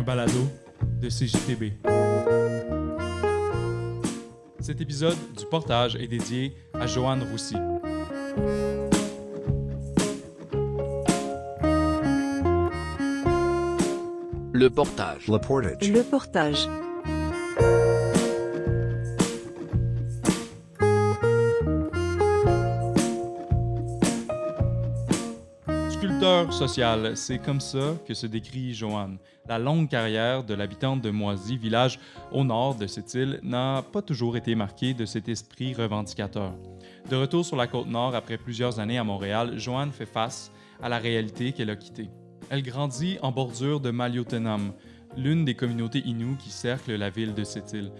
un balado de CJTB. Cet épisode du portage est dédié à Joanne Roussy. Le portage. Le portage. Le portage. C'est comme ça que se décrit Joanne. La longue carrière de l'habitante de Moisy, village au nord de cette île, n'a pas toujours été marquée de cet esprit revendicateur. De retour sur la côte nord après plusieurs années à Montréal, Joanne fait face à la réalité qu'elle a quittée. Elle grandit en bordure de Maliotenam, l'une des communautés inoues qui cerclent la ville de cette île.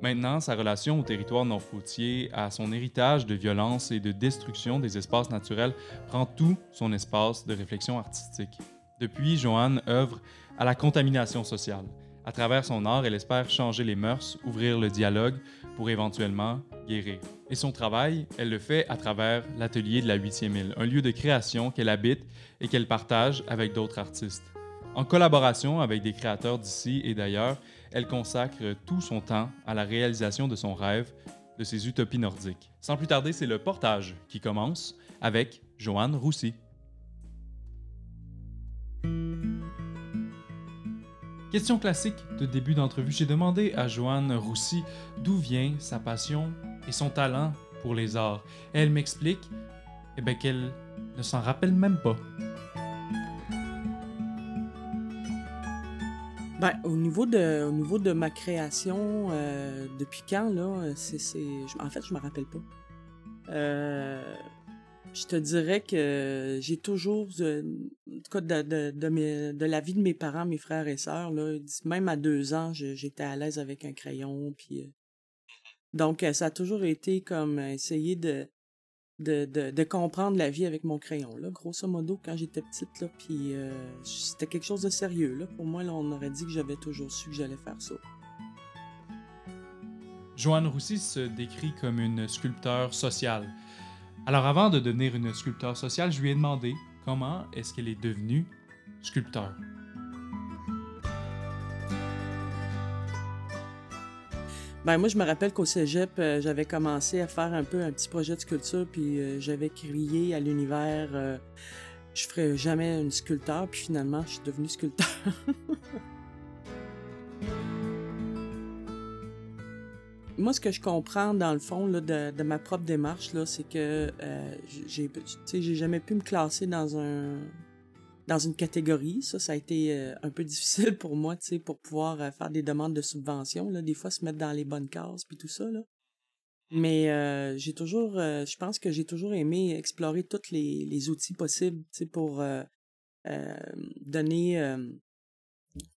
Maintenant, sa relation au territoire nord-foutier, à son héritage de violence et de destruction des espaces naturels, prend tout son espace de réflexion artistique. Depuis, Joanne œuvre à la contamination sociale. À travers son art, elle espère changer les mœurs, ouvrir le dialogue pour éventuellement guérir. Et son travail, elle le fait à travers l'atelier de la 8e île, un lieu de création qu'elle habite et qu'elle partage avec d'autres artistes. En collaboration avec des créateurs d'ici et d'ailleurs, elle consacre tout son temps à la réalisation de son rêve, de ses utopies nordiques. Sans plus tarder, c'est le portage qui commence avec Joanne Roussy. Question classique de début d'entrevue. J'ai demandé à Joanne Roussy d'où vient sa passion et son talent pour les arts. Elle m'explique eh ben, qu'elle ne s'en rappelle même pas. Ben, au niveau de, au niveau de ma création, euh, depuis quand, là, c'est, en fait, je me rappelle pas. Euh, je te dirais que j'ai toujours, euh, en tout cas, de, de, de, mes- de la vie de mes parents, mes frères et sœurs, là, même à deux ans, j'étais à l'aise avec un crayon, puis... donc, ça a toujours été comme essayer de, de, de, de comprendre la vie avec mon crayon, là, grosso modo, quand j'étais petite, là, puis euh, c'était quelque chose de sérieux, là. Pour moi, là, on aurait dit que j'avais toujours su que j'allais faire ça. Joanne Roussy se décrit comme une sculpteur sociale. Alors avant de devenir une sculpteur sociale, je lui ai demandé comment est-ce qu'elle est devenue sculpteur. Ben, moi, je me rappelle qu'au cégep, euh, j'avais commencé à faire un peu un petit projet de sculpture, puis euh, j'avais crié à l'univers euh, je ferai jamais une sculpteur, puis finalement, je suis devenue sculpteur. Moi, ce que je comprends, dans le fond, là, de, de ma propre démarche, c'est que euh, j'ai, j'ai jamais pu me classer dans un dans une catégorie. Ça, ça a été euh, un peu difficile pour moi, tu sais, pour pouvoir euh, faire des demandes de subventions, là, des fois se mettre dans les bonnes cases, puis tout ça, là. Mais euh, j'ai toujours, je pense que j'ai toujours aimé explorer tous les, les outils possibles, tu sais, pour donner,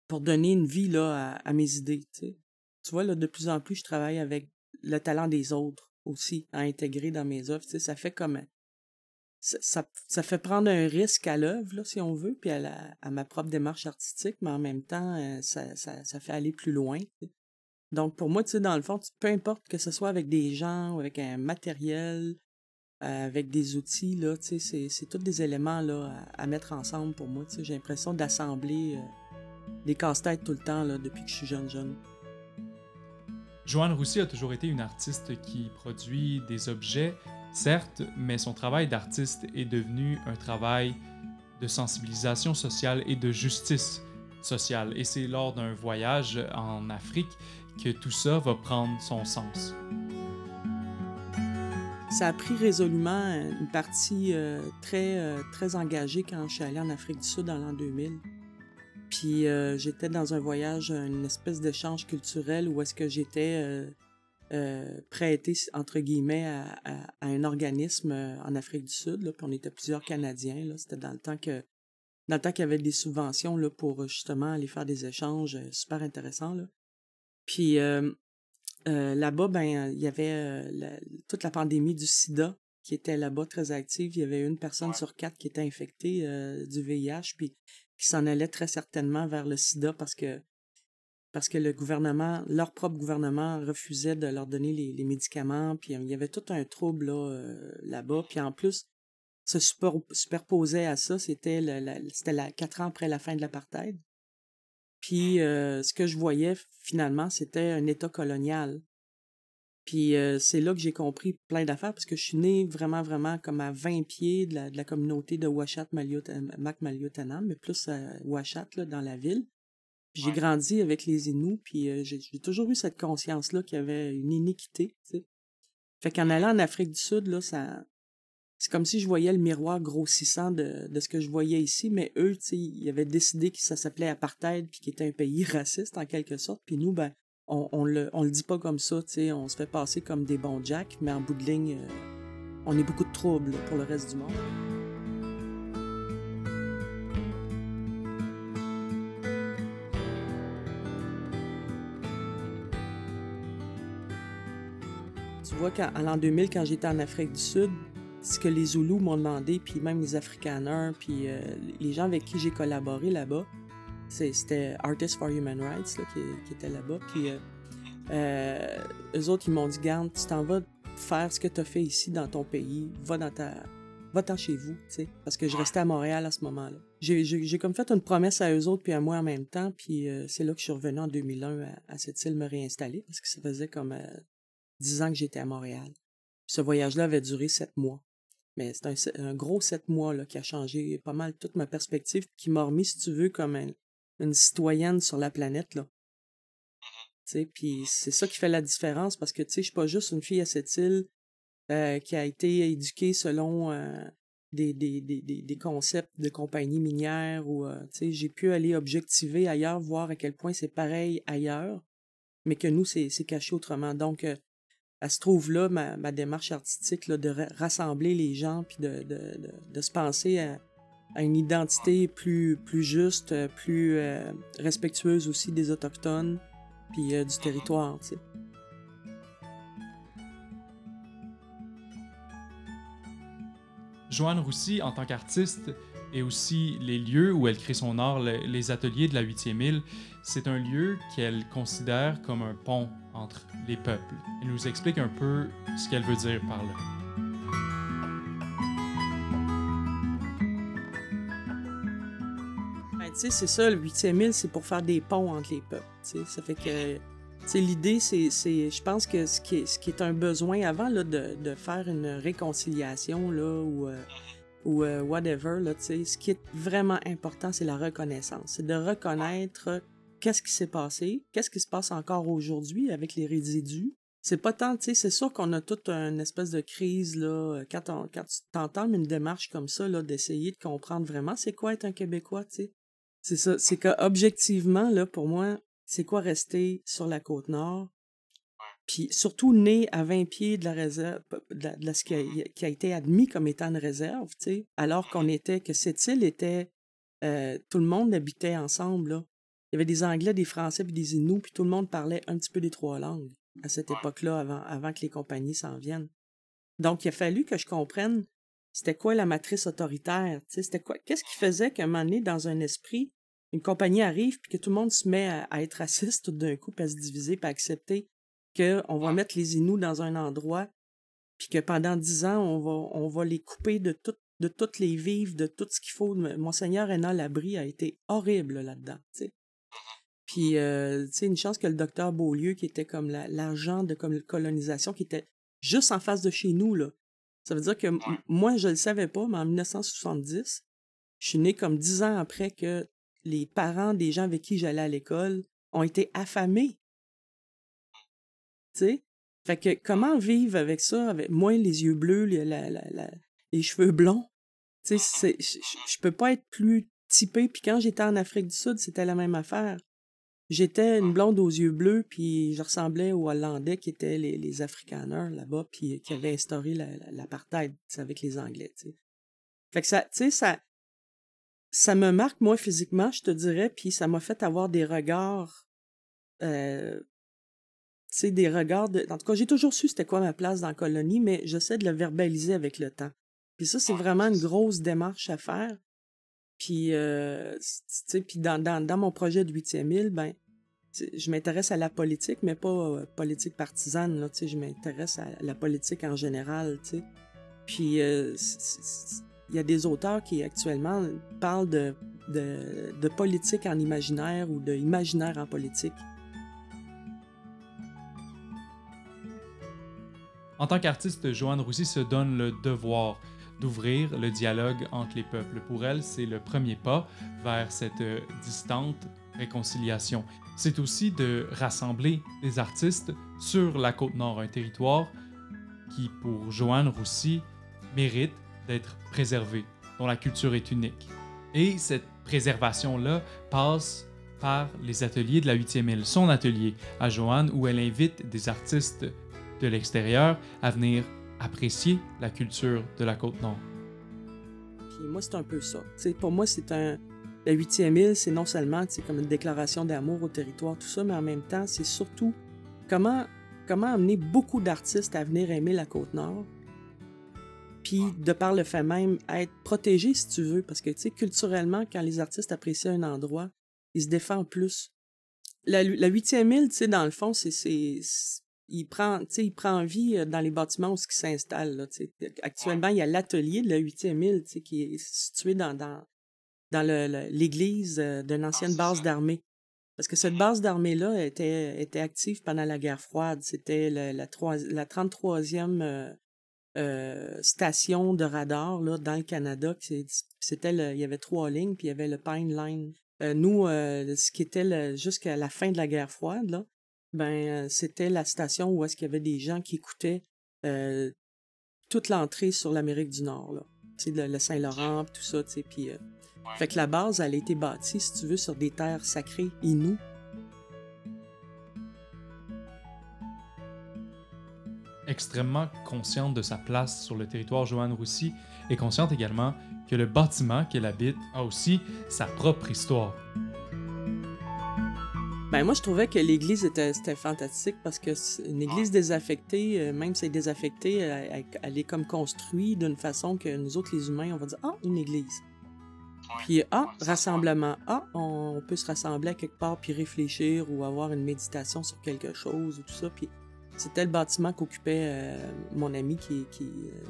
pour donner une vie là à, mes idées, tu vois là, de plus en plus, je travaille avec le talent des autres aussi à intégrer dans mes œuvres. Tu sais, ça fait comme ça, ça, fait prendre un risque à l'œuvre, si on veut, puis à, la, à ma propre démarche artistique, mais en même temps, euh, ça, ça, ça fait aller plus loin. Donc, pour moi, tu sais, dans le fond, peu importe que ce soit avec des gens ou avec un matériel, euh, avec des outils, là, tu sais, c'est, c'est tous des éléments là, à, à mettre ensemble pour moi. Tu sais, j'ai l'impression d'assembler euh, des casse-têtes tout le temps là, depuis que je suis jeune, jeune. Joanne Roussy a toujours été une artiste qui produit des objets, certes, mais son travail d'artiste est devenu un travail de sensibilisation sociale et de justice sociale. Et c'est lors d'un voyage en Afrique que tout ça va prendre son sens. Ça a pris résolument une partie euh, très, euh, très engagée quand je suis allée en Afrique du Sud en l'an 2000. Puis euh, j'étais dans un voyage, une espèce d'échange culturel où est-ce que j'étais euh, prêtée, entre guillemets, à, à- à un organisme euh, en Afrique du Sud. Là, puis on était plusieurs Canadiens. Là, C'était dans le temps que dans le temps qu'il y avait des subventions là, pour euh, justement aller faire des échanges super intéressants. Là. Puis euh, euh, là-bas, ben, il y avait la- toute la pandémie du sida qui était là-bas très active. Il y avait une personne sur quatre qui était infectée du VIH, puis qui s'en allait très certainement vers le sida parce que parce que le gouvernement, leur propre gouvernement, refusait de leur donner les, médicaments. Puis euh, il y avait tout un trouble là, euh, là-bas. Puis en plus, se super- superposait à ça, c'était quatre ans après la fin de l'apartheid. Puis euh, ce que je voyais finalement, c'était un État colonial. Puis c'est là que j'ai compris plein d'affaires parce que je suis né vraiment, vraiment comme à 20 pieds de la, communauté de Washat Macmaliotanam, mais plus à Washat, là, dans la ville. Puis j'ai grandi avec les Inuits, puis euh, j'ai toujours eu cette conscience-là qu'il y avait une iniquité. Fait qu'en allant en Afrique du Sud, là, ça... C'est comme si je voyais le miroir grossissant de, de ce que je voyais ici, mais eux, tu sais, ils avaient décidé que ça s'appelait apartheid, puis qu'il était un pays raciste, en quelque sorte, puis nous, ben, on, on, le, on le dit pas comme ça, tu sais, on se fait passer comme des bons jacks, mais en bout de ligne, euh, on est beaucoup de troubles pour le reste du monde. Vois qu'en l'an 2000, quand j'étais en Afrique du Sud, ce que les Zoulous m'ont demandé, puis même les Afrikaners, puis euh, les gens avec qui j'ai collaboré là-bas, c'était Artists for Human Rights là, qui, qui, était là-bas. Puis euh, euh, eux autres, ils m'ont dit Garde, tu t'en vas faire ce que tu as fait ici dans ton pays, va dans ta. Va-t'en chez vous, tu sais. Parce que je restais à Montréal à ce moment-là. J'ai comme fait une promesse à eux autres puis à moi en même temps, puis c'est là que je suis revenu en 2001 à, à cette île me réinstaller parce que ça faisait comme dix ans que j'étais à Montréal. ce voyage-là avait duré sept mois. Mais c'est un, gros sept mois là, qui a changé pas mal toute ma perspective, qui m'a remis, si tu veux, comme un, une citoyenne sur la planète. Là. Puis c'est ça qui fait la différence parce que je suis pas juste une fille à cette île euh, qui a été éduquée selon euh, des, concepts de compagnie minière ou euh, j'ai pu aller objectiver ailleurs, voir à quel point c'est pareil ailleurs, mais que nous, c'est caché autrement. Donc, elle se trouve là, ma, ma démarche artistique, là, de rassembler les gens puis de, de, se penser à, une identité plus, juste, plus respectueuse aussi des Autochtones puis euh, du territoire. Joanne Roussy, en tant qu'artiste, et aussi les lieux où elle crée son art, les ateliers de la 8e île, c'est un lieu qu'elle considère comme un pont entre les peuples. Elle nous explique un peu ce qu'elle veut dire par là. Ben, tu sais, c'est ça, le 8e île, c'est pour faire des ponts entre les peuples. Ça fait que l'idée, c'est, je pense que ce qui est, ce qui est un besoin avant là, de, de faire une réconciliation là, ou, euh, ou euh, whatever, là, ce qui est vraiment important, c'est la reconnaissance. C'est de reconnaître qu'est-ce qui s'est passé, qu'est-ce qui se passe encore aujourd'hui avec les résidus. C'est pas tant, tu sais, c'est sûr qu'on a toute une espèce de crise, là, quand, on, quand tu t'entends une démarche comme ça, là, d'essayer de comprendre vraiment c'est quoi être un Québécois, tu sais. C'est ça, c'est que objectivement, là, pour moi, c'est quoi rester sur la côte nord, puis surtout né à 20 pieds de la réserve, de, ce qui a, été admis comme étant une réserve, tu sais, alors qu'on était, que cette île était, euh, tout le monde habitait ensemble, là. Il y avait des Anglais, des Français, puis des Inuits, puis tout le monde parlait un petit peu des trois langues à cette époque-là, avant, avant que les compagnies s'en viennent. Donc, il a fallu que je comprenne c'était quoi la matrice autoritaire, tu sais, c'était quoi, qu'est-ce qui faisait qu'à un moment donné, dans un esprit, une compagnie arrive puis que tout le monde se met à, être raciste tout d'un coup, puis à se diviser, puis à accepter qu'on va mettre les Inuits dans un endroit, puis que pendant dix ans, on va, on va les couper de tout, de toutes les vives, de tout ce qu'il faut. Monseigneur Renan Labrie a été horrible là-dedans, tu sais. Puis, euh, tu sais, une chance que le docteur Beaulieu, qui était comme l'agent de colonisation, qui était juste en face de chez nous, là. Ça veut dire que moi, je le savais pas, mais en 1970, je suis né comme dix ans après que les parents des gens avec qui j'allais à l'école ont été affamés. Tu sais? Fait que comment vivre avec ça, avec moins les yeux bleus, les, les cheveux blonds? Tu sais, je peux pas être plus typé. Puis quand j'étais en Afrique du Sud, c'était la même affaire. J'étais une blonde aux yeux bleus, puis je ressemblais aux Hollandais qui étaient les, les Afrikaners là-bas, puis qui avaient instauré l'apartheid avec les Anglais, tu sais. Fait que ça, tu sais, ça, ça me marque, moi, physiquement, je te dirais, puis ça m'a fait avoir des regards, euh, sais, des regards de... En tout cas, j'ai toujours su c'était quoi ma place dans la colonie, mais j'essaie de le verbaliser avec le temps. Puis ça, c'est vraiment une grosse démarche à faire. Puis, euh, tu sais, puis dans, dans, dans, mon projet de 8e île, ben, je m'intéresse à la politique, mais pas euh, politique partisane, là, tu sais, je m'intéresse à la politique en général, tu sais. Puis, euh, il y a des auteurs qui actuellement parlent de de, de politique en imaginaire ou de imaginaire en politique. En tant qu'artiste, Joanne Roussy se donne le devoir d'ouvrir le dialogue entre les peuples. Pour elle, c'est le premier pas vers cette distante réconciliation. C'est aussi de rassembler des artistes sur la côte nord, un territoire qui, pour Joanne Roussy, mérite d'être préservé, dont la culture est unique. Et cette préservation-là passe par les ateliers de la 8e île, son atelier à Joanne, où elle invite des artistes de l'extérieur à venir apprécier la culture de la côte nord. Puis moi, c'est un peu ça. pour moi, c'est un. La 8e île, c'est non seulement comme une déclaration d'amour au territoire, tout ça, mais en même temps, c'est surtout comment, comment amener beaucoup d'artistes à venir aimer la côte nord, puis de par le fait même, être protégé si tu veux, parce que tu sais, culturellement, quand les artistes apprécient un endroit, ils se défendent plus. La, huitième île, tu sais, dans le fond, c'est, il prend, il prend vie euh, dans les bâtiments où il s'installe. Actuellement, il y a l'atelier de la huitième île, qui est situé dans, dans, dans l'église euh, d'une ancienne ah, base d'armée. Parce que cette base d'armée-là était, était active pendant la guerre froide. C'était la, la, la 33e euh, station de radar là, dans le Canada. C'était il y avait trois lignes, puis il y avait le Pine Line. Euh, nous, euh, ce qui était jusqu'à la fin de la guerre froide, là, ben c'était la station où est-ce qu'il y avait des gens qui écoutaient toute l'entrée sur l'Amérique du Nord, là. Le, le Saint-Laurent, tout ça, tu sais, puis... Fait que la base, elle a été bâtie, si tu veux, sur des terres sacrées inoues extrêmement consciente de sa place sur le territoire Joanne Roussy et consciente également que le bâtiment qu'elle habite a aussi sa propre histoire. Ben moi, je trouvais que l'église était, fantastique parce que une église désaffectée, euh, même si elle est désaffectée, elle, est comme construite d'une façon que nous autres, les humains, on va dire Ah, une église. Puis, ah, rassemblement. Ah, on peut se rassembler à quelque part puis réfléchir ou avoir une méditation sur quelque chose ou tout ça. Puis, c'était le bâtiment qu'occupait euh, mon ami qui, qui, euh,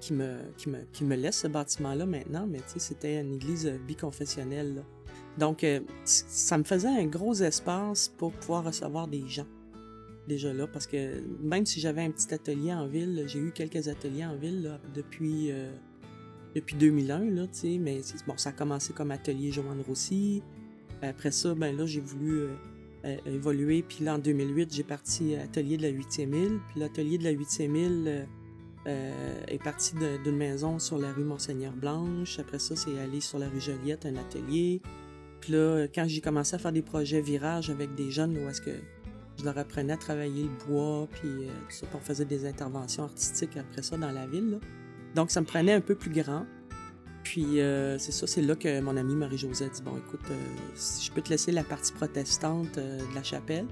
qui, me, qui, me, qui me laisse ce bâtiment-là maintenant, mais c'était une église euh, biconfessionnelle. Donc, ça me faisait un gros espace pour pouvoir recevoir des gens déjà là, parce que même si j'avais un petit atelier en ville, j'ai eu quelques ateliers en ville depuis, depuis 2001, là, mais bon, ça a commencé comme atelier Joanne Rossi. Après ça, ben là, j'ai voulu euh, évolué. Puis là, en 2008, j'ai parti Atelier de la 8e île. Puis l'Atelier de la 8e île euh, euh, est parti d'une maison sur la rue Monseigneur-Blanche. Après ça, c'est allé sur la rue Joliette, un atelier. Puis là, quand j'ai commencé à faire des projets virages avec des jeunes, où est-ce que je leur apprenais à travailler le bois, puis tout ça, puis on faisait des interventions artistiques après ça dans la ville. Donc, ça me prenait un peu plus grand. Puis euh, c'est ça, c'est là que mon ami Marie-Josée dit Bon, écoute, euh, si je peux te laisser la partie protestante euh, de la chapelle,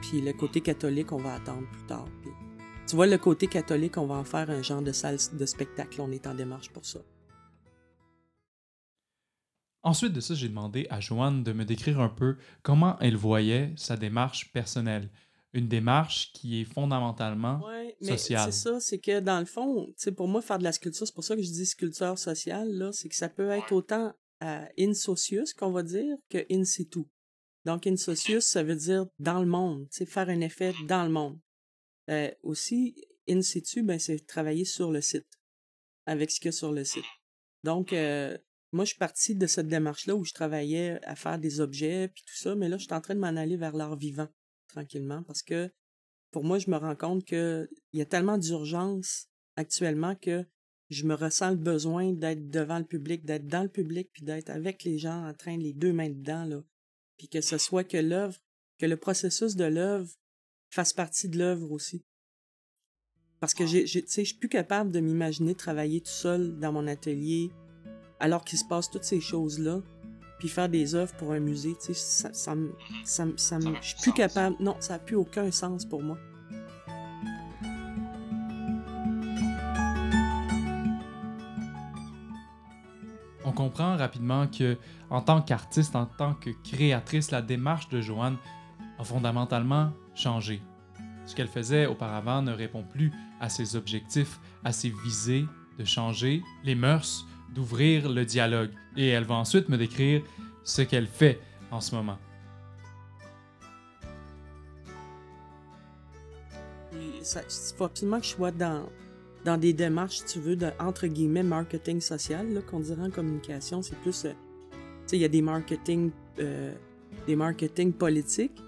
puis le côté catholique, on va attendre plus tard. Tu vois, le côté catholique, on va en faire un genre de salle de spectacle. On est en démarche pour ça. Ensuite de ça, j'ai demandé à Joanne de me décrire un peu comment elle voyait sa démarche personnelle une démarche qui est fondamentalement ouais, mais C'est ça, c'est que dans le fond, pour moi, faire de la sculpture, c'est pour ça que je dis sculpture sociale, là, c'est que ça peut être autant in socius, qu'on va dire, que in situ. Donc, in socius, ça veut dire dans le monde, faire un effet dans le monde. Euh, aussi, in situ, ben, c'est travailler sur le site, avec ce qu'il y a sur le site. Donc, euh, moi, je suis partie de cette démarche-là où je travaillais à faire des objets, puis tout ça, mais là, je suis en train de m'en aller vers l'art vivant tranquillement parce que pour moi, je me rends compte qu'il y a tellement d'urgence actuellement que je me ressens le besoin d'être devant le public, d'être dans le public, puis d'être avec les gens en train, les deux mains dedans, là. Puis que ce soit que l'œuvre, que le processus de l'œuvre fasse partie de l'œuvre aussi. Parce que je suis plus capable de m'imaginer travailler tout seul dans mon atelier alors qu'il se passe toutes ces choses-là puis faire des œuvres pour un musée, tu sais, ça, ça, ça, ça, je suis plus capable. Non, ça n'a plus aucun sens pour moi. On comprend rapidement que, en tant qu'artiste, en tant que créatrice, la démarche de Joanne a fondamentalement changé. Ce qu'elle faisait auparavant ne répond plus à ses objectifs, à ses visées de changer les mœurs d'ouvrir le dialogue. Et elle va ensuite me décrire ce qu'elle fait en ce moment. Il faut absolument que je sois dans, dans des démarches, si tu veux, de, entre guillemets, marketing social, qu'on dirait en communication. C'est plus, euh, tu sais, il y a des marketing, euh, des marketing politiques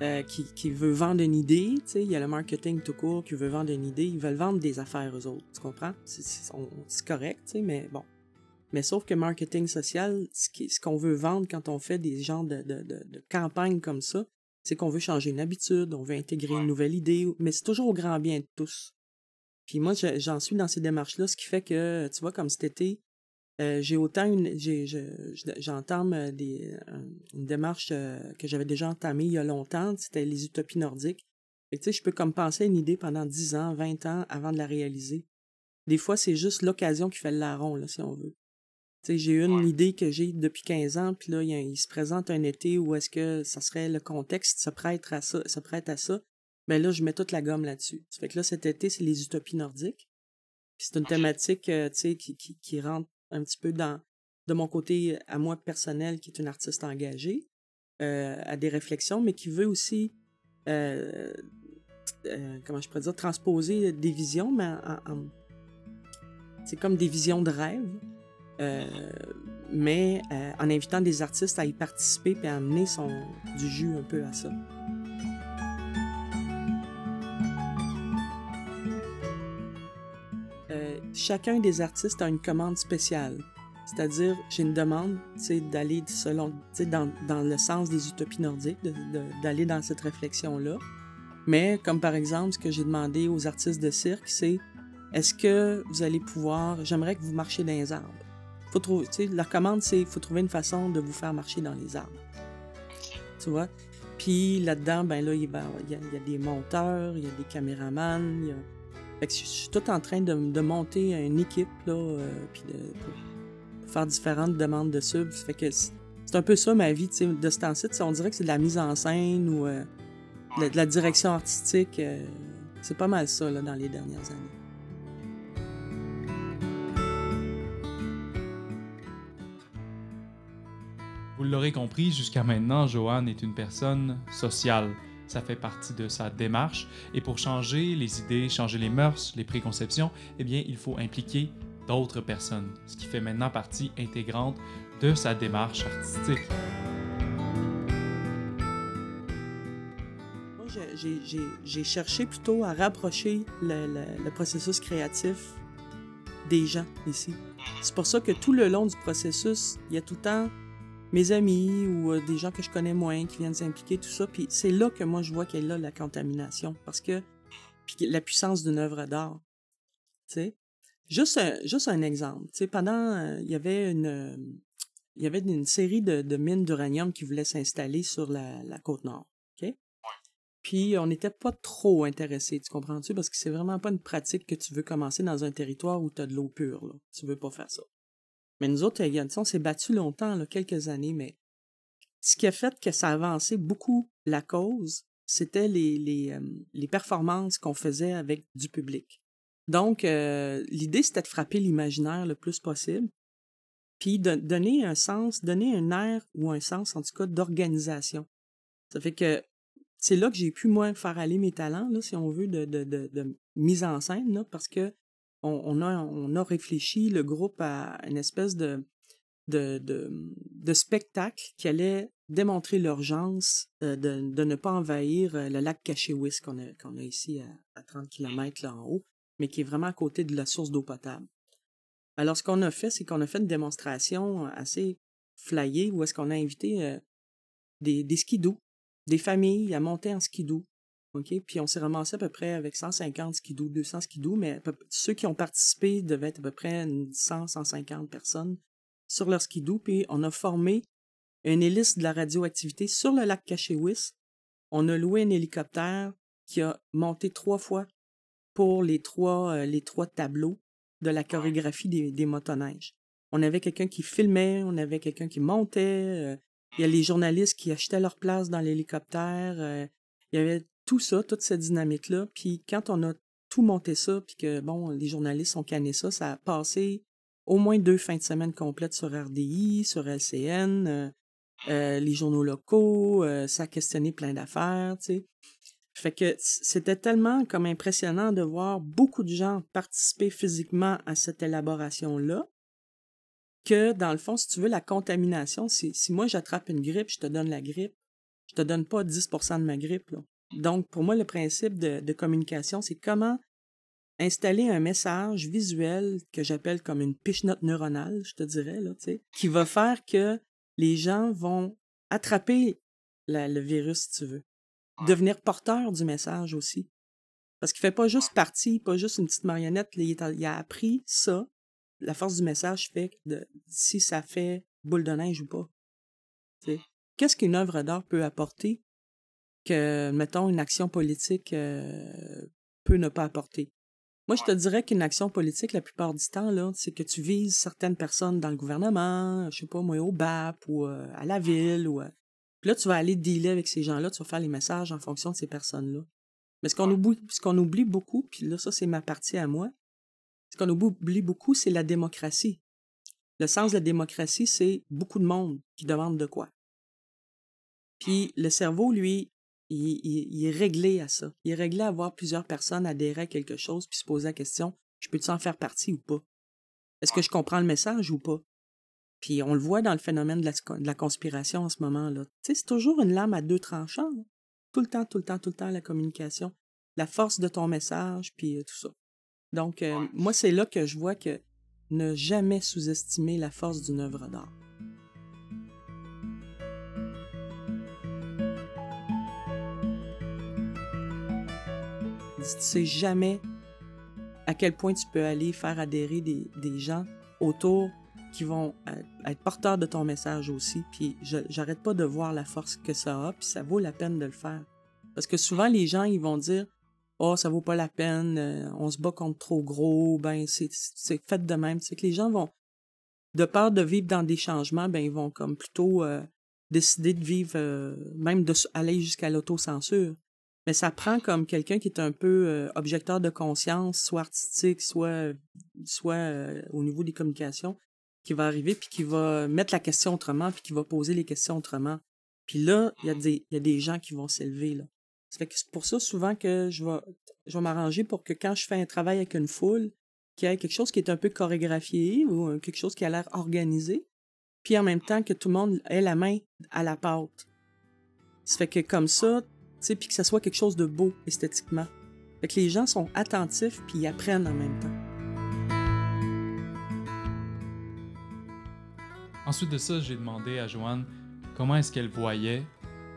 euh, qui, qui veut vendre une idée, tu sais, il y a le marketing tout court qui veut vendre une idée, ils veulent vendre des affaires aux autres, tu comprends? C'est correct, tu sais, mais bon. Mais sauf que marketing social, ce qu'on veut vendre quand on fait des genres de, de, de, de campagnes comme ça, c'est qu'on veut changer une habitude, on veut intégrer une nouvelle idée, mais c'est toujours au grand bien de tous. Puis moi, j'en suis dans ces démarches-là, ce qui fait que, tu vois, comme cet été, euh, j'ai autant une, j'entame euh, des, une démarche euh, que j'avais déjà entamée il y a longtemps, c'était les utopies nordiques. Et tu sais, je peux comme penser à une idée pendant 10 ans, 20 ans avant de la réaliser. Des fois, c'est juste l'occasion qui fait le larron, là, si on veut. Tu sais, j'ai une idée que j'ai depuis 15 ans, puis là, il, se présente un été où est-ce que ça serait le contexte se prête à ça, se prête à ça. Ben là, je mets toute la gomme là-dessus. Ça fait que là, cet été, c'est les utopies nordiques. c'est une thématique, tu sais, qui, qui, qui rentre un petit peu dans de mon côté à moi personnel, qui est une artiste engagée, euh, à des réflexions, mais qui veut aussi, euh, euh, comment je pourrais dire, transposer des visions, mais c'est comme des visions de rêve, mais en invitant des artistes à y participer et à amener son, du jus un peu à ça. Chacun des artistes a une commande spéciale. C'est-à-dire, j'ai une demande d'aller selon, dans, dans le sens des utopies nordiques, d'aller dans cette réflexion-là. Mais, comme par exemple, ce que j'ai demandé aux artistes de cirque, c'est est-ce que vous allez pouvoir, j'aimerais que vous marchiez dans les arbres. Faut trouver, la commande, c'est il faut trouver une façon de vous faire marcher dans les arbres. Tu vois? Puis là-dedans, ben là, il y, a, des monteurs, il y a des caméramans, il y a fait que je suis tout en train de, monter une équipe, là, euh, puis de, pour faire différentes demandes de subs. Fait que c'est un peu ça ma vie, de ce temps-ci. On dirait que c'est de la mise en scène ou euh, de, la direction artistique. Euh, c'est pas mal ça, là, dans les dernières années. Vous l'aurez compris, jusqu'à maintenant, Joanne est une personne sociale ça fait partie de sa démarche. Et pour changer les idées, changer les mœurs, les préconceptions, eh bien, il faut impliquer d'autres personnes, ce qui fait maintenant partie intégrante de sa démarche artistique. Moi, j'ai cherché plutôt à rapprocher le, le processus créatif des gens ici. C'est pour ça que tout le long du processus, il y a tout le temps mes amis ou euh, des gens que je connais moins qui viennent s'impliquer, tout ça. Puis c'est là que moi je vois qu'elle a la contamination parce que puis la puissance d'une œuvre d'art. Tu sais, juste un, juste un exemple. Tu sais, pendant euh, il y avait une il y avait une série de, mines d'uranium qui voulaient s'installer sur la, la, côte nord. OK? Puis on n'était pas trop intéressés, tu comprends-tu? Parce que c'est vraiment pas une pratique que tu veux commencer dans un territoire où tu as de l'eau pure. Là. Tu veux pas faire ça. Mais nous autres, on s'est battu longtemps, quelques années, mais ce qui a fait que ça a avancé beaucoup la cause, c'était euh, les performances qu'on faisait avec du public. Donc, euh, l'idée, c'était de frapper l'imaginaire le plus possible, puis de donner un sens, donner un air ou un sens, en tout cas, d'organisation. Ça fait que c'est là que j'ai pu, moi, faire aller mes talents, là, si on veut, de, de mise en scène, là, parce que on, a, réfléchi, le groupe, à une espèce de, spectacle qui allait démontrer l'urgence euh, de, ne pas envahir euh, le lac Cachewis qu'on a, qu'on a ici à, 30 km là en haut, mais qui est vraiment à côté de la source d'eau potable. Alors, ce qu'on a fait, c'est qu'on a fait une démonstration assez flyée où est-ce qu'on a invité euh, des, des des familles à monter en skidoo puis on s'est ramassé à peu près avec 150 skidoo, 200 skidoo, mais ceux qui ont participé devaient être à peu près 100, 150 personnes sur leur skidoo, puis on a formé une hélice de la radioactivité sur le lac Cachewis. On a loué un hélicoptère qui a monté trois fois pour les trois, euh, les trois tableaux de la chorégraphie des, des motoneiges. On avait quelqu'un qui filmait, on avait quelqu'un qui montait, euh, il y a les journalistes qui achetaient leur place dans l'hélicoptère, euh, il y avait tout ça, toute cette dynamique-là. Puis quand on a tout monté ça, puis que, bon, les journalistes ont canné ça, ça a passé au moins deux fins de semaine complètes sur RDI, sur LCN, les journaux locaux, ça a questionné plein d'affaires, tu sais. Fait que c'était tellement comme impressionnant de voir beaucoup de gens participer physiquement à cette élaboration-là que, dans le fond, si tu veux, la contamination, si, si moi j'attrape une grippe, je te donne la grippe, je te donne pas 10% de ma grippe. Là. Donc, pour moi, le principe de, communication, c'est comment installer un message visuel que j'appelle comme une piche-note neuronale, je te dirais, là, qui va faire que les gens vont attraper le virus, si tu veux. Devenir porteur du message aussi. Parce qu'il fait pas juste partie, pas juste une petite marionnette, il a appris ça, la force du message fait de, si ça fait boule de neige ou pas. Qu'est-ce qu'une œuvre d'art peut apporter que, mettons, une action politique euh, peut ne pas apporter? Moi, je te dirais qu'une action politique, la plupart du temps, là, c'est que tu vises certaines personnes dans le gouvernement, je sais pas, moi, au BAP ou euh, à la ville. Ou, euh, Puis là, tu vas aller dealer avec ces gens-là, tu vas faire les messages en fonction de ces personnes-là. Mais ce qu'on oublie, ce qu'on oublie beaucoup, puis là, ça, c'est ma partie à moi, ce qu'on oublie beaucoup, c'est la démocratie. Le sens de la démocratie, c'est beaucoup de monde qui demande de quoi. Puis le cerveau, lui, il, est réglé à ça. Il est réglé à voir plusieurs personnes adhérer à quelque chose puis se poser la question je peux-tu en faire partie ou pas? Est-ce que je comprends le message ou pas Puis on le voit dans le phénomène de la, conspiration en ce moment-là. Tu sais, c'est toujours une lame à deux tranchants. Tout le temps, tout le temps, tout le temps, la communication. La force de ton message, puis euh, tout ça. Donc, euh, moi, c'est là que je vois que ne jamais sous-estimer la force d'une œuvre d'art. Tu sais jamais à quel point tu peux aller faire adhérer des, gens autour qui vont euh, être porteurs de ton message aussi. Puis j'arrête pas de voir la force que ça a, puis ça vaut la peine de le faire. Parce que souvent, les gens, ils vont dire oh ça vaut pas la peine, euh, on se bat contre trop gros, ben c'est fait de même. C'est que les gens vont, de peur de vivre dans des changements, ben ils vont comme plutôt euh, décider de vivre, même de aller jusqu'à l'autocensure. Mais ça prend comme quelqu'un qui est un peu objecteur de conscience, soit artistique, soit, soit au niveau des communications, qui va arriver puis qui va mettre la question autrement puis qui va poser les questions autrement. Puis là, il y, a des, y a des gens qui vont s'élever. C'est pour ça souvent que je vais, je m'arranger pour que quand je fais un travail avec une foule, qu'il y ait quelque chose qui est un peu chorégraphié ou euh, quelque chose qui a l'air organisé, puis en même temps que tout le monde ait la main à la pâte. Ça fait que comme ça, puis que ça soit quelque chose de beau esthétiquement. Fait que les gens sont attentifs puis apprennent en même temps. Ensuite de ça, j'ai demandé à Joanne comment est-ce qu'elle voyait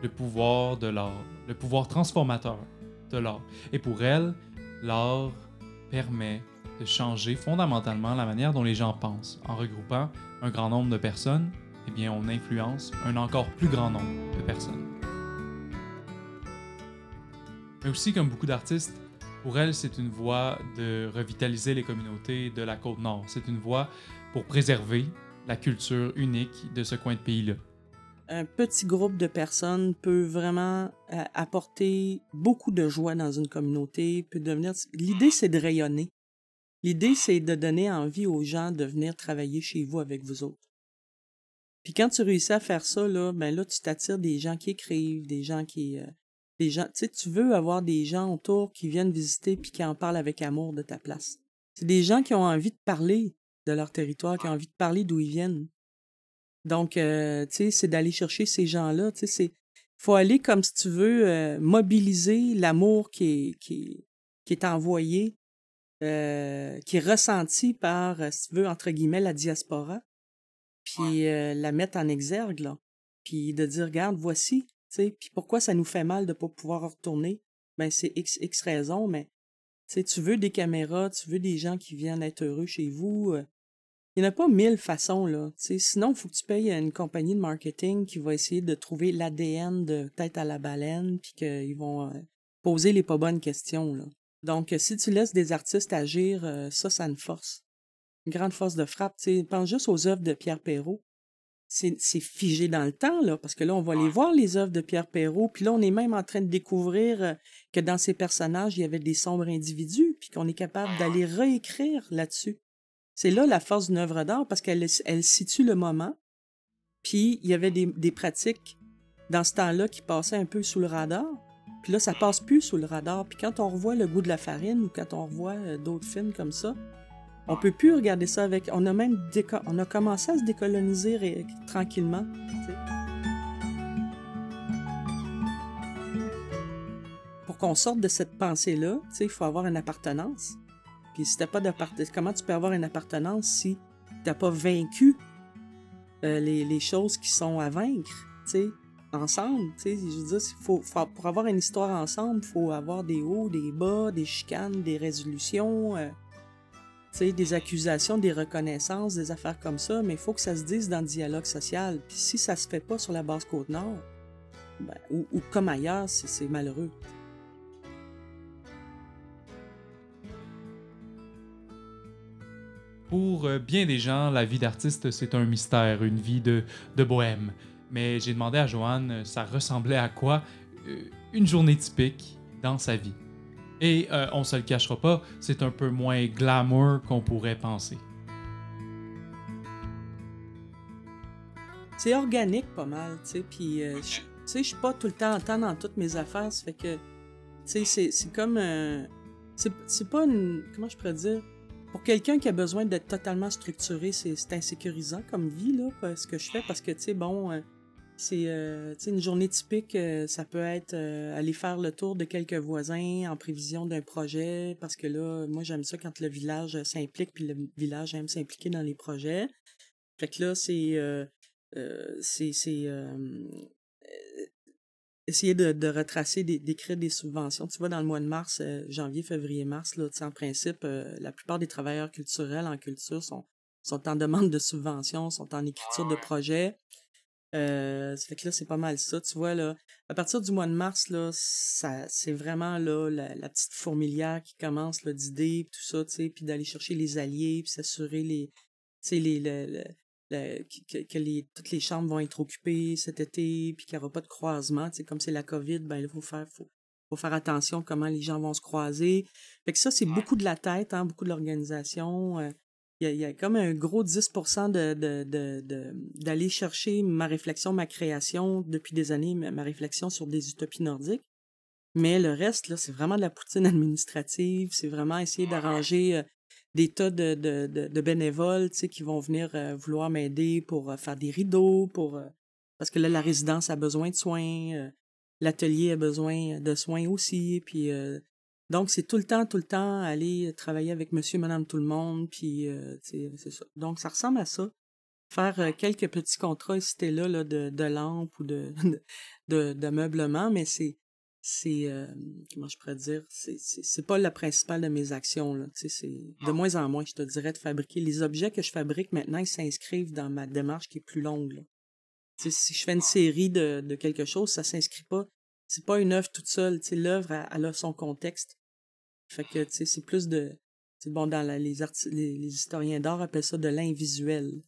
le pouvoir de l'art, le pouvoir transformateur de l'art. Et pour elle, l'art permet de changer fondamentalement la manière dont les gens pensent. En regroupant un grand nombre de personnes, eh bien, on influence un encore plus grand nombre de personnes. Mais aussi, comme beaucoup d'artistes, pour elle, c'est une voie de revitaliser les communautés de la côte nord. C'est une voie pour préserver la culture unique de ce coin de pays-là un petit groupe de personnes peut vraiment euh, apporter beaucoup de joie dans une communauté, peut devenir. L'idée, c'est de rayonner. L'idée, c'est de donner envie aux gens de venir travailler chez vous avec vous autres. Puis quand tu réussis à faire ça, là, ben là, tu t'attires des gens qui écrivent, des gens qui. Euh, des gens. Tu sais, tu veux avoir des gens autour qui viennent visiter puis qui en parlent avec amour de ta place. C'est des gens qui ont envie de parler de leur territoire, qui ont envie de parler d'où ils viennent. Donc, euh, tu sais, c'est d'aller chercher ces gens-là. Tu sais, c'est faut aller comme si tu veux euh, mobiliser l'amour qui est, qui, qui est envoyé, euh, qui est ressenti par, si tu veux, entre guillemets, la diaspora, puis la mettre en exergue, là. Puis de dire, regarde, voici, puis pourquoi ça nous fait mal de ne pas pouvoir retourner? Ben, c'est X, X raison, mais tu veux des caméras, tu veux des gens qui viennent être heureux chez vous, il n'y en a pas mille façons, là. Sinon, il faut que tu payes une compagnie de marketing qui va essayer de trouver l'ADN de tête à la baleine, puis qu'ils vont euh, poser les pas bonnes questions. Donc, euh, si tu laisses des artistes agir, euh, ça, ça une force. Une grande force de frappe. pense juste aux œuvres de Pierre Perrault. C'est figé dans le temps, là, parce que là, on va aller voir les œuvres de Pierre Perrault, puis là, on est même en train de découvrir que dans ces personnages, il y avait des sombres individus, puis qu'on est capable d'aller réécrire là-dessus c'est là la force d'une œuvre d'art parce qu'elle elle situe le moment. Puis il y avait des, des pratiques dans ce temps-là qui passaient un peu sous le radar. Puis là, ça passe plus sous le radar. Puis quand on revoit Le goût de la farine ou quand on revoit euh, d'autres films comme ça, on peut plus regarder ça avec. On a même on a commencé à se décoloniser tranquillement. Pour qu'on sorte de cette pensée-là, il faut avoir une appartenance. Puis t'as pas d'appartenance, comment tu peux avoir une appartenance si t'as pas vaincu euh, les, choses qui sont à vaincre, tu ensemble, tu sais, je veux dire, faut, pour avoir une histoire ensemble, faut avoir des hauts, des bas, des chicanes, des résolutions, euh, des accusations, des reconnaissances, des affaires comme ça, mais il faut que ça se dise dans le dialogue social. Puis si ça se fait pas sur la base Côte-Nord, ben, ou, comme ailleurs, c'est malheureux. Pour euh, bien des gens, la vie d'artiste, c'est un mystère, une vie de, de bohème. Mais j'ai demandé à Joanne, ça ressemblait à quoi euh, une journée typique dans sa vie? Et euh, on se le cachera pas, c'est un peu moins glamour qu'on pourrait penser. C'est organique pas mal, tu sais, puis euh, tu sais, je suis pas tout le temps en temps dans toutes mes affaires, ça fait que, tu sais, c'est comme, euh, c'est pas une, comment je pourrais dire, pour quelqu'un qui a besoin d'être totalement structuré, c'est insécurisant comme vie, là, ce que je fais, parce que, tu sais, bon, c'est euh, une journée typique, euh, ça peut être euh, aller faire le tour de quelques voisins en prévision d'un projet, parce que là, moi j'aime ça quand le village s'implique, puis le village aime s'impliquer dans les projets. Fait que là, c'est c'est essayer de, de retracer, d'écrire des subventions. Tu vois, dans le mois de mars, janvier, février, mars, là, en principe, la plupart des travailleurs culturels en culture sont, sont en demande de subventions, sont en écriture de projets. Euh, ça fait que là, c'est pas mal ça, tu vois, là. À partir du mois de mars, là, ça, c'est vraiment, là, la, petite fourmilière qui commence, là, d'idées, tout ça, tu sais, puis d'aller chercher les alliés, puis s'assurer les, tu sais, les, que, les, toutes les chambres vont être occupées cet été, puis qu'il n'y aura pas de croisement, tu sais, comme c'est la COVID, ben, il faut faire, faut, faut faire attention comment les gens vont se croiser. Fait que ça, c'est beaucoup de la tête, hein, beaucoup de l'organisation. Euh, il y, a, comme un gros 10 de, de, d'aller chercher ma réflexion, ma création depuis des années, ma réflexion sur des utopies nordiques. Mais le reste, là, c'est vraiment de la poutine administrative, c'est vraiment essayer d'arranger euh, des tas de, de, de, bénévoles qui vont venir euh, vouloir m'aider pour euh, faire des rideaux, pour parce que là, la résidence a besoin de soins, l'atelier a besoin de soins aussi, puis donc, c'est tout le temps, tout le temps aller travailler avec monsieur, madame, tout le monde, puis euh, c'est ça. Donc, ça ressemble à ça. Faire euh, quelques petits contrats ici là, là de, de lampes ou de, de, de meublement, mais c'est c'est euh, comment je pourrais dire? C'est pas la principale de mes actions là c'est de moins en moins je te dirais de fabriquer les objets que je fabrique maintenant ils s'inscrivent dans ma démarche qui est plus longue là. si je fais une série de, de quelque chose ça s'inscrit pas c'est pas une œuvre toute seule l'œuvre elle a son contexte fait que, tu sais, c'est plus de... Bon, dans les, les, historiens d'art appellent ça de l'invisuel.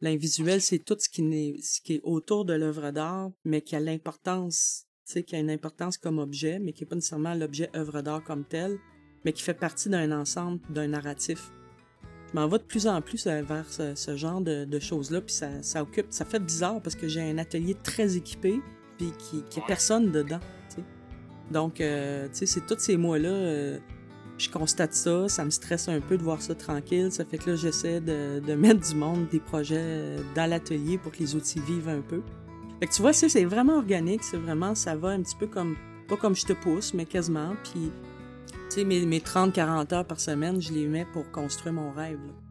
L'invisuel, c'est tout ce qui, est, ce qui est autour de l'œuvre d'art, mais qui a l'importance, tu sais, qui a une importance comme objet, mais qui n'est pas nécessairement l'objet œuvre d'art comme tel, mais qui fait partie d'un ensemble, d'un narratif. Je m'en vais de plus en plus vers ce, genre de, choses-là, puis ça, ça occupe, ça fait bizarre parce que j'ai un atelier très équipé, puis qui, qui a personne dedans. Donc, euh, tu sais, c'est tous ces mois-là, euh, je constate ça, ça me stresse un peu de voir ça tranquille. Ça fait que là, j'essaie de, de, mettre du monde, des projets euh, dans l'atelier pour que les outils vivent un peu. Fait que tu vois, c'est vraiment organique, c'est vraiment, ça va un petit peu comme, pas comme je te pousse, mais quasiment. Puis, tu sais, mes, mes 30-40 heures par semaine, je les mets pour construire mon rêve. Là.